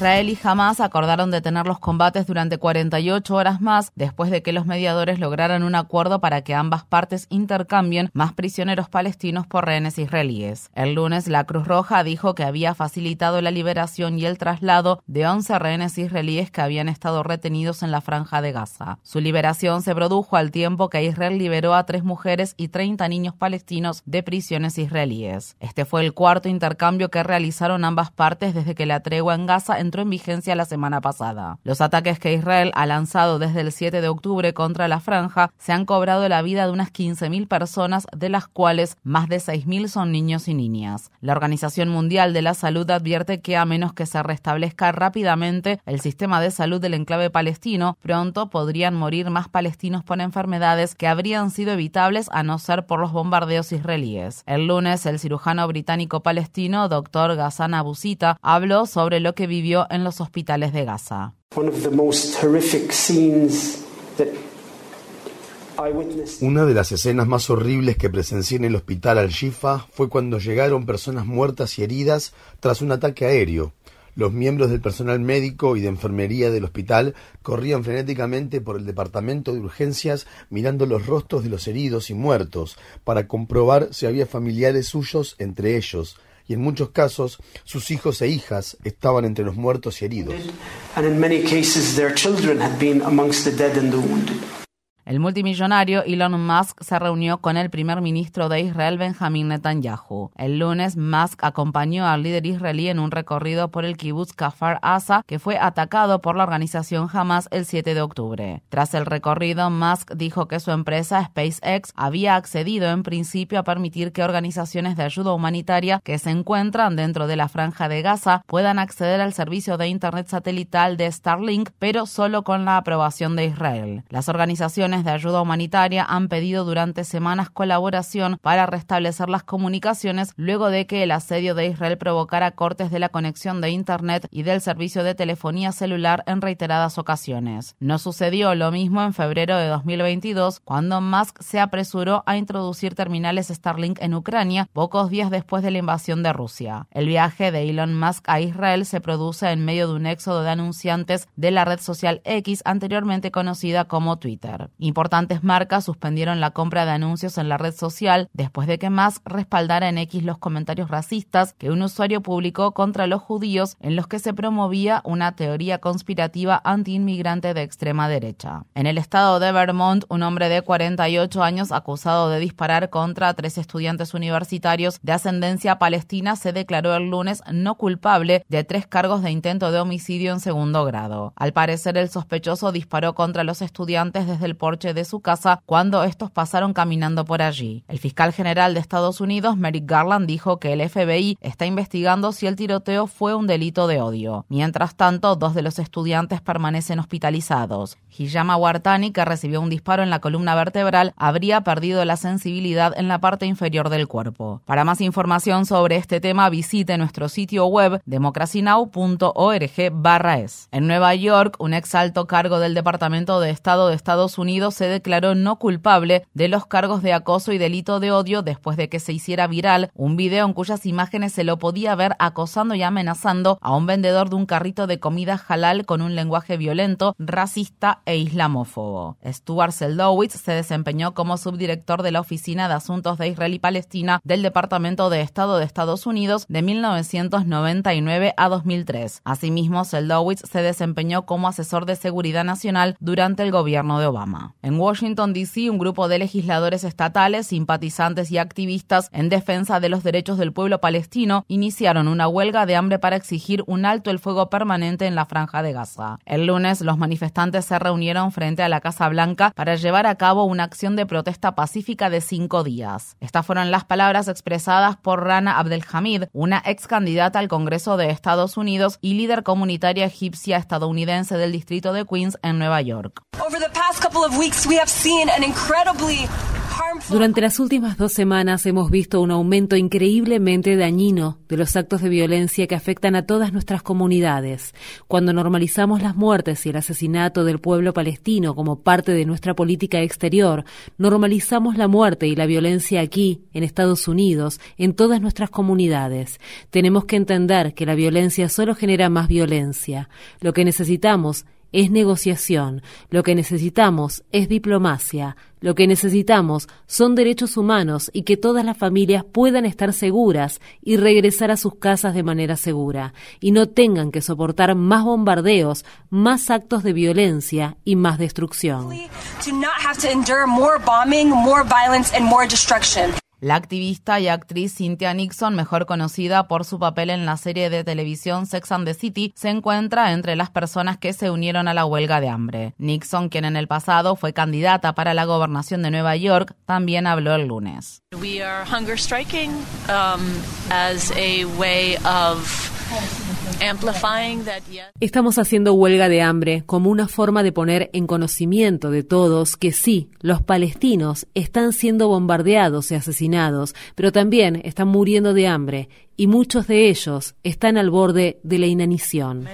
Israel y Hamas acordaron detener los combates durante 48 horas más después de que los mediadores lograran un acuerdo para que ambas partes intercambien más prisioneros palestinos por rehenes israelíes. El lunes, la Cruz Roja dijo que había facilitado la liberación y el traslado de 11 rehenes israelíes que habían estado retenidos en la franja de Gaza. Su liberación se produjo al tiempo que Israel liberó a tres mujeres y 30 niños palestinos de prisiones israelíes. Este fue el cuarto intercambio que realizaron ambas partes desde que la tregua en Gaza entró en vigencia la semana pasada. Los ataques que Israel ha lanzado desde el 7 de octubre contra la franja se han cobrado la vida de unas 15.000 personas, de las cuales más de 6.000 son niños y niñas. La Organización Mundial de la Salud advierte que a menos que se restablezca rápidamente el sistema de salud del enclave palestino, pronto podrían morir más palestinos por enfermedades que habrían sido evitables a no ser por los bombardeos israelíes. El lunes, el cirujano británico palestino, Dr. Ghassan Abusita, habló sobre lo que vivió en los hospitales de Gaza. Una de las escenas más horribles que presencié en el hospital Al-Shifa fue cuando llegaron personas muertas y heridas tras un ataque aéreo. Los miembros del personal médico y de enfermería del hospital corrían frenéticamente por el departamento de urgencias mirando los rostros de los heridos y muertos para comprobar si había familiares suyos entre ellos y en muchos casos sus hijos e hijas estaban entre los muertos y heridos. El multimillonario Elon Musk se reunió con el primer ministro de Israel Benjamin Netanyahu. El lunes, Musk acompañó al líder israelí en un recorrido por el kibbutz Kafar Asa, que fue atacado por la organización Hamas el 7 de octubre. Tras el recorrido, Musk dijo que su empresa SpaceX había accedido en principio a permitir que organizaciones de ayuda humanitaria que se encuentran dentro de la franja de Gaza puedan acceder al servicio de Internet satelital de Starlink, pero solo con la aprobación de Israel. Las organizaciones de ayuda humanitaria han pedido durante semanas colaboración para restablecer las comunicaciones luego de que el asedio de Israel provocara cortes de la conexión de Internet y del servicio de telefonía celular en reiteradas ocasiones. No sucedió lo mismo en febrero de 2022, cuando Musk se apresuró a introducir terminales Starlink en Ucrania pocos días después de la invasión de Rusia. El viaje de Elon Musk a Israel se produce en medio de un éxodo de anunciantes de la red social X, anteriormente conocida como Twitter. Importantes marcas suspendieron la compra de anuncios en la red social después de que Musk respaldara en X los comentarios racistas que un usuario publicó contra los judíos en los que se promovía una teoría conspirativa antiinmigrante de extrema derecha. En el estado de Vermont, un hombre de 48 años acusado de disparar contra tres estudiantes universitarios de ascendencia palestina se declaró el lunes no culpable de tres cargos de intento de homicidio en segundo grado. Al parecer, el sospechoso disparó contra los estudiantes desde el de su casa cuando estos pasaron caminando por allí. El fiscal general de Estados Unidos, Merrick Garland, dijo que el FBI está investigando si el tiroteo fue un delito de odio. Mientras tanto, dos de los estudiantes permanecen hospitalizados. Hijama Wartani, que recibió un disparo en la columna vertebral, habría perdido la sensibilidad en la parte inferior del cuerpo. Para más información sobre este tema, visite nuestro sitio web democracynow.org/es. En Nueva York, un ex alto cargo del Departamento de Estado de Estados Unidos se declaró no culpable de los cargos de acoso y delito de odio después de que se hiciera viral un video en cuyas imágenes se lo podía ver acosando y amenazando a un vendedor de un carrito de comida halal con un lenguaje violento, racista e islamófobo. Stuart Seldowitz se desempeñó como subdirector de la Oficina de Asuntos de Israel y Palestina del Departamento de Estado de Estados Unidos de 1999 a 2003. Asimismo, Seldowitz se desempeñó como asesor de seguridad nacional durante el gobierno de Obama. En Washington, D.C., un grupo de legisladores estatales, simpatizantes y activistas en defensa de los derechos del pueblo palestino iniciaron una huelga de hambre para exigir un alto el fuego permanente en la franja de Gaza. El lunes, los manifestantes se reunieron frente a la Casa Blanca para llevar a cabo una acción de protesta pacífica de cinco días. Estas fueron las palabras expresadas por Rana Abdelhamid, una ex candidata al Congreso de Estados Unidos y líder comunitaria egipcia estadounidense del distrito de Queens en Nueva York. Durante las últimas dos semanas hemos visto un aumento increíblemente dañino de los actos de violencia que afectan a todas nuestras comunidades. Cuando normalizamos las muertes y el asesinato del pueblo palestino como parte de nuestra política exterior, normalizamos la muerte y la violencia aquí, en Estados Unidos, en todas nuestras comunidades. Tenemos que entender que la violencia solo genera más violencia. Lo que necesitamos es negociación, lo que necesitamos es diplomacia, lo que necesitamos son derechos humanos y que todas las familias puedan estar seguras y regresar a sus casas de manera segura, y no tengan que soportar más bombardeos, más actos de violencia y más destrucción. La activista y actriz Cynthia Nixon, mejor conocida por su papel en la serie de televisión Sex and the City, se encuentra entre las personas que se unieron a la huelga de hambre. Nixon, quien en el pasado fue candidata para la gobernación de Nueva York, también habló el lunes. We are hunger striking um, as a way of Estamos haciendo huelga de hambre como una forma de poner en conocimiento de todos que sí, los palestinos están siendo bombardeados y asesinados, pero también están muriendo de hambre y muchos de ellos están al borde de la inanición.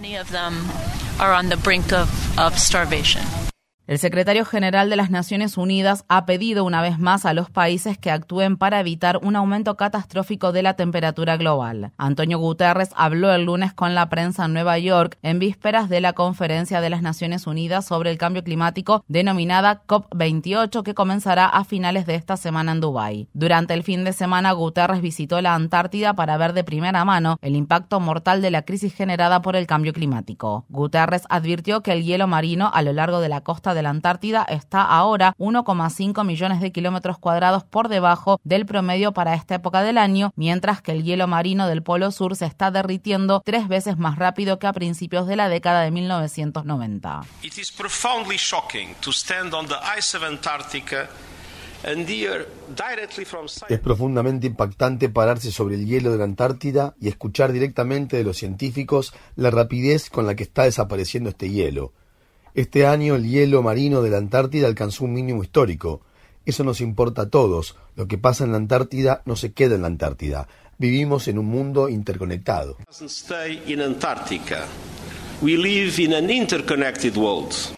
El secretario general de las Naciones Unidas ha pedido una vez más a los países que actúen para evitar un aumento catastrófico de la temperatura global. Antonio Guterres habló el lunes con la prensa en Nueva York en vísperas de la conferencia de las Naciones Unidas sobre el cambio climático denominada COP28 que comenzará a finales de esta semana en Dubái. Durante el fin de semana Guterres visitó la Antártida para ver de primera mano el impacto mortal de la crisis generada por el cambio climático. Guterres advirtió que el hielo marino a lo largo de la costa de la Antártida está ahora 1,5 millones de kilómetros cuadrados por debajo del promedio para esta época del año, mientras que el hielo marino del Polo Sur se está derritiendo tres veces más rápido que a principios de la década de 1990. Es profundamente impactante pararse sobre el hielo de la Antártida y escuchar directamente de los científicos la rapidez con la que está desapareciendo este hielo. Este año el hielo marino de la Antártida alcanzó un mínimo histórico. Eso nos importa a todos. Lo que pasa en la Antártida no se queda en la Antártida. Vivimos en un mundo interconectado.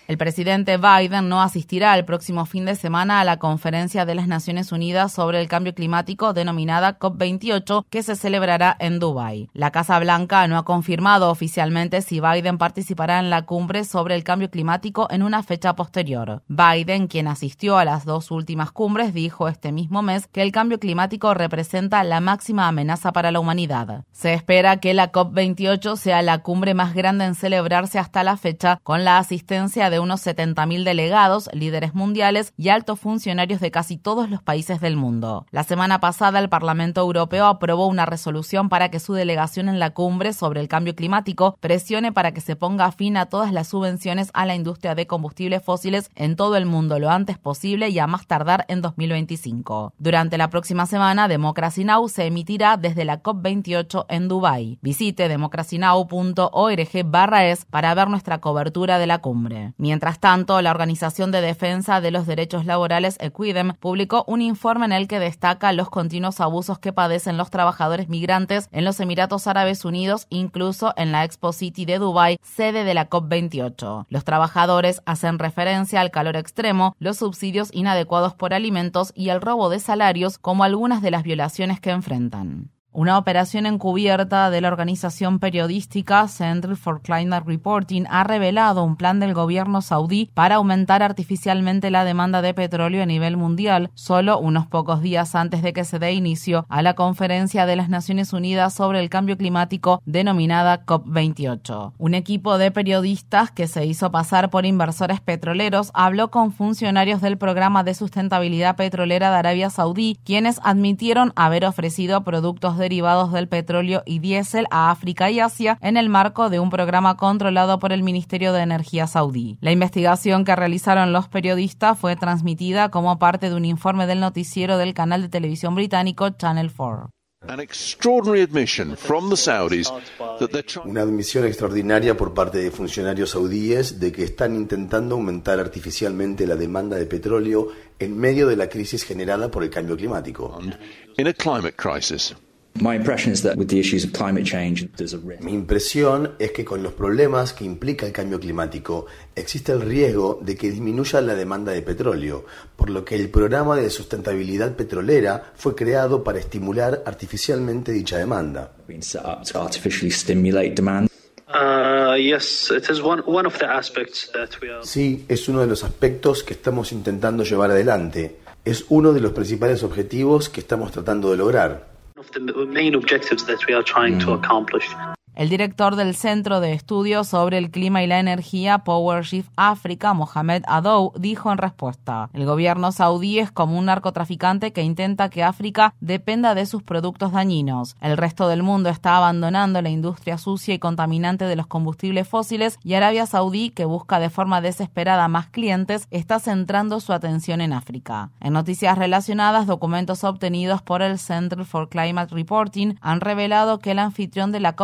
El presidente Biden no asistirá el próximo fin de semana a la conferencia de las Naciones Unidas sobre el cambio climático denominada COP28 que se celebrará en Dubái. La Casa Blanca no ha confirmado oficialmente si Biden participará en la cumbre sobre el cambio climático en una fecha posterior. Biden, quien asistió a las dos últimas cumbres, dijo este mismo mes que el cambio climático representa la máxima amenaza para la humanidad. Se espera que la COP28 sea la cumbre más grande en celebrarse hasta la fecha con la asistencia de unos 70.000 delegados, líderes mundiales y altos funcionarios de casi todos los países del mundo. La semana pasada el Parlamento Europeo aprobó una resolución para que su delegación en la cumbre sobre el cambio climático presione para que se ponga fin a todas las subvenciones a la industria de combustibles fósiles en todo el mundo lo antes posible y a más tardar en 2025. Durante la próxima semana, Democracy Now! se emitirá desde la COP28 en Dubái. Visite democracynow.org barra para ver nuestra cobertura de la cumbre. Mientras tanto, la Organización de Defensa de los Derechos Laborales Equidem publicó un informe en el que destaca los continuos abusos que padecen los trabajadores migrantes en los Emiratos Árabes Unidos, incluso en la Expo City de Dubai, sede de la COP28. Los trabajadores hacen referencia al calor extremo, los subsidios inadecuados por alimentos y el robo de salarios como algunas de las violaciones que enfrentan. Una operación encubierta de la organización periodística Center for Climate Reporting ha revelado un plan del gobierno saudí para aumentar artificialmente la demanda de petróleo a nivel mundial, solo unos pocos días antes de que se dé inicio a la conferencia de las Naciones Unidas sobre el cambio climático denominada COP28. Un equipo de periodistas que se hizo pasar por inversores petroleros habló con funcionarios del programa de sustentabilidad petrolera de Arabia Saudí, quienes admitieron haber ofrecido productos derivados del petróleo y diésel a África y Asia en el marco de un programa controlado por el Ministerio de Energía saudí. La investigación que realizaron los periodistas fue transmitida como parte de un informe del noticiero del canal de televisión británico Channel 4. Una admisión extraordinaria por parte de funcionarios saudíes de que están intentando aumentar artificialmente la demanda de petróleo en medio de la crisis generada por el cambio climático. Mi impresión es que con los problemas que implica el cambio climático existe el riesgo de que disminuya la demanda de petróleo, por lo que el programa de sustentabilidad petrolera fue creado para estimular artificialmente dicha demanda. Sí, es uno de los aspectos que estamos intentando llevar adelante. Es uno de los principales objetivos que estamos tratando de lograr. One of the main objectives that we are trying mm. to hmm. accomplish El director del Centro de Estudios sobre el Clima y la Energía PowerShift África, Mohamed Adou, dijo en respuesta, el gobierno saudí es como un narcotraficante que intenta que África dependa de sus productos dañinos. El resto del mundo está abandonando la industria sucia y contaminante de los combustibles fósiles y Arabia Saudí, que busca de forma desesperada más clientes, está centrando su atención en África. En noticias relacionadas, documentos obtenidos por el Center for Climate Reporting han revelado que el anfitrión de la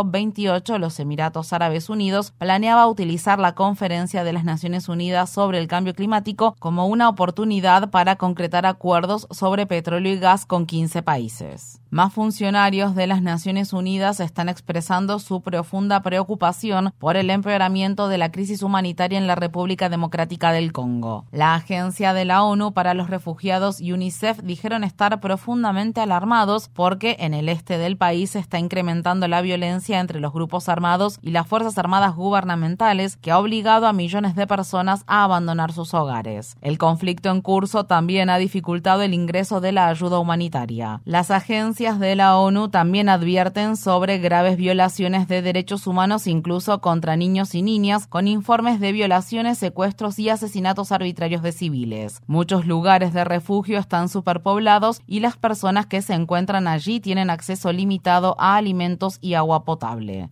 COP28 los Emiratos Árabes Unidos, planeaba utilizar la conferencia de las Naciones Unidas sobre el cambio climático como una oportunidad para concretar acuerdos sobre petróleo y gas con 15 países. Más funcionarios de las Naciones Unidas están expresando su profunda preocupación por el empeoramiento de la crisis humanitaria en la República Democrática del Congo. La Agencia de la ONU para los Refugiados y UNICEF dijeron estar profundamente alarmados porque en el este del país se está incrementando la violencia entre los grupos armados y las Fuerzas Armadas gubernamentales que ha obligado a millones de personas a abandonar sus hogares. El conflicto en curso también ha dificultado el ingreso de la ayuda humanitaria. Las agencias de la ONU también advierten sobre graves violaciones de derechos humanos incluso contra niños y niñas, con informes de violaciones, secuestros y asesinatos arbitrarios de civiles. Muchos lugares de refugio están superpoblados y las personas que se encuentran allí tienen acceso limitado a alimentos y agua potable.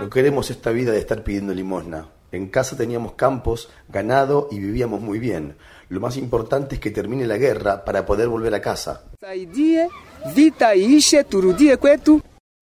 No queremos esta vida de estar pidiendo limosna. En casa teníamos campos, ganado y vivíamos muy bien. Lo más importante es que termine la guerra para poder volver a casa.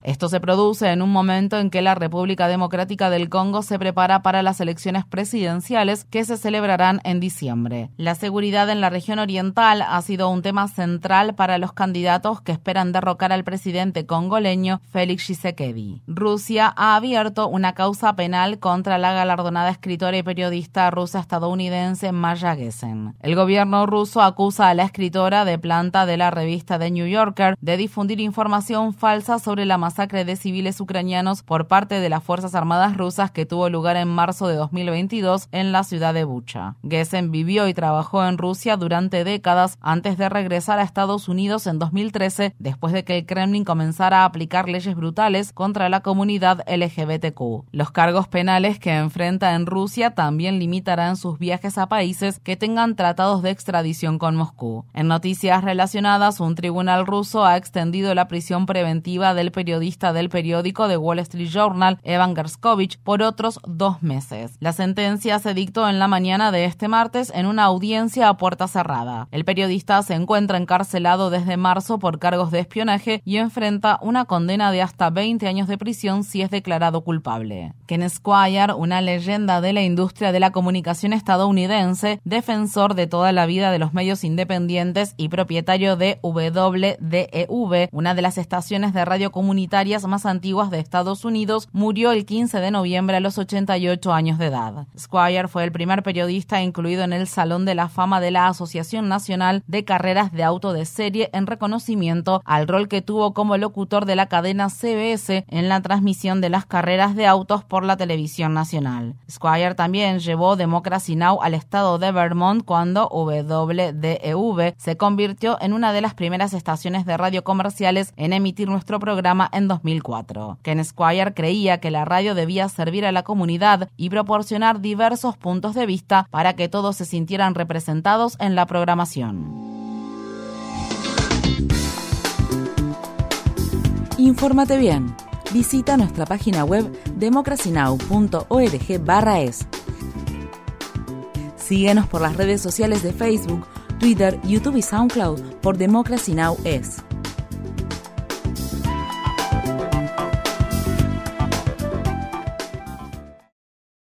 Esto se produce en un momento en que la República Democrática del Congo se prepara para las elecciones presidenciales que se celebrarán en diciembre. La seguridad en la región oriental ha sido un tema central para los candidatos que esperan derrocar al presidente congoleño Félix Tshisekedi. Rusia ha abierto una causa penal contra la galardonada escritora y periodista rusa estadounidense Maya Gessen. El gobierno ruso acusa a la escritora de planta de la revista The New Yorker de difundir información falsa sobre la masacre masacre de civiles ucranianos por parte de las Fuerzas Armadas rusas que tuvo lugar en marzo de 2022 en la ciudad de Bucha. Gessen vivió y trabajó en Rusia durante décadas antes de regresar a Estados Unidos en 2013 después de que el Kremlin comenzara a aplicar leyes brutales contra la comunidad LGBTQ. Los cargos penales que enfrenta en Rusia también limitarán sus viajes a países que tengan tratados de extradición con Moscú. En noticias relacionadas, un tribunal ruso ha extendido la prisión preventiva del periodista del periódico The Wall Street Journal, Evan Gerskovich, por otros dos meses. La sentencia se dictó en la mañana de este martes en una audiencia a puerta cerrada. El periodista se encuentra encarcelado desde marzo por cargos de espionaje y enfrenta una condena de hasta 20 años de prisión si es declarado culpable. Ken Squire, una leyenda de la industria de la comunicación estadounidense, defensor de toda la vida de los medios independientes y propietario de WDEV, una de las estaciones de radio comunitaria más antiguas de Estados Unidos, murió el 15 de noviembre a los 88 años de edad. Squire fue el primer periodista incluido en el Salón de la Fama de la Asociación Nacional de Carreras de Auto de Serie en reconocimiento al rol que tuvo como locutor de la cadena CBS en la transmisión de las carreras de autos por la televisión nacional. Squire también llevó Democracy Now! al estado de Vermont cuando WDEV se convirtió en una de las primeras estaciones de radio comerciales en emitir nuestro programa en 2004. Ken Squire creía que la radio debía servir a la comunidad y proporcionar diversos puntos de vista para que todos se sintieran representados en la programación. Infórmate bien. Visita nuestra página web democracynow.org/es. Síguenos por las redes sociales de Facebook, Twitter, YouTube y SoundCloud por Democracy Now! es.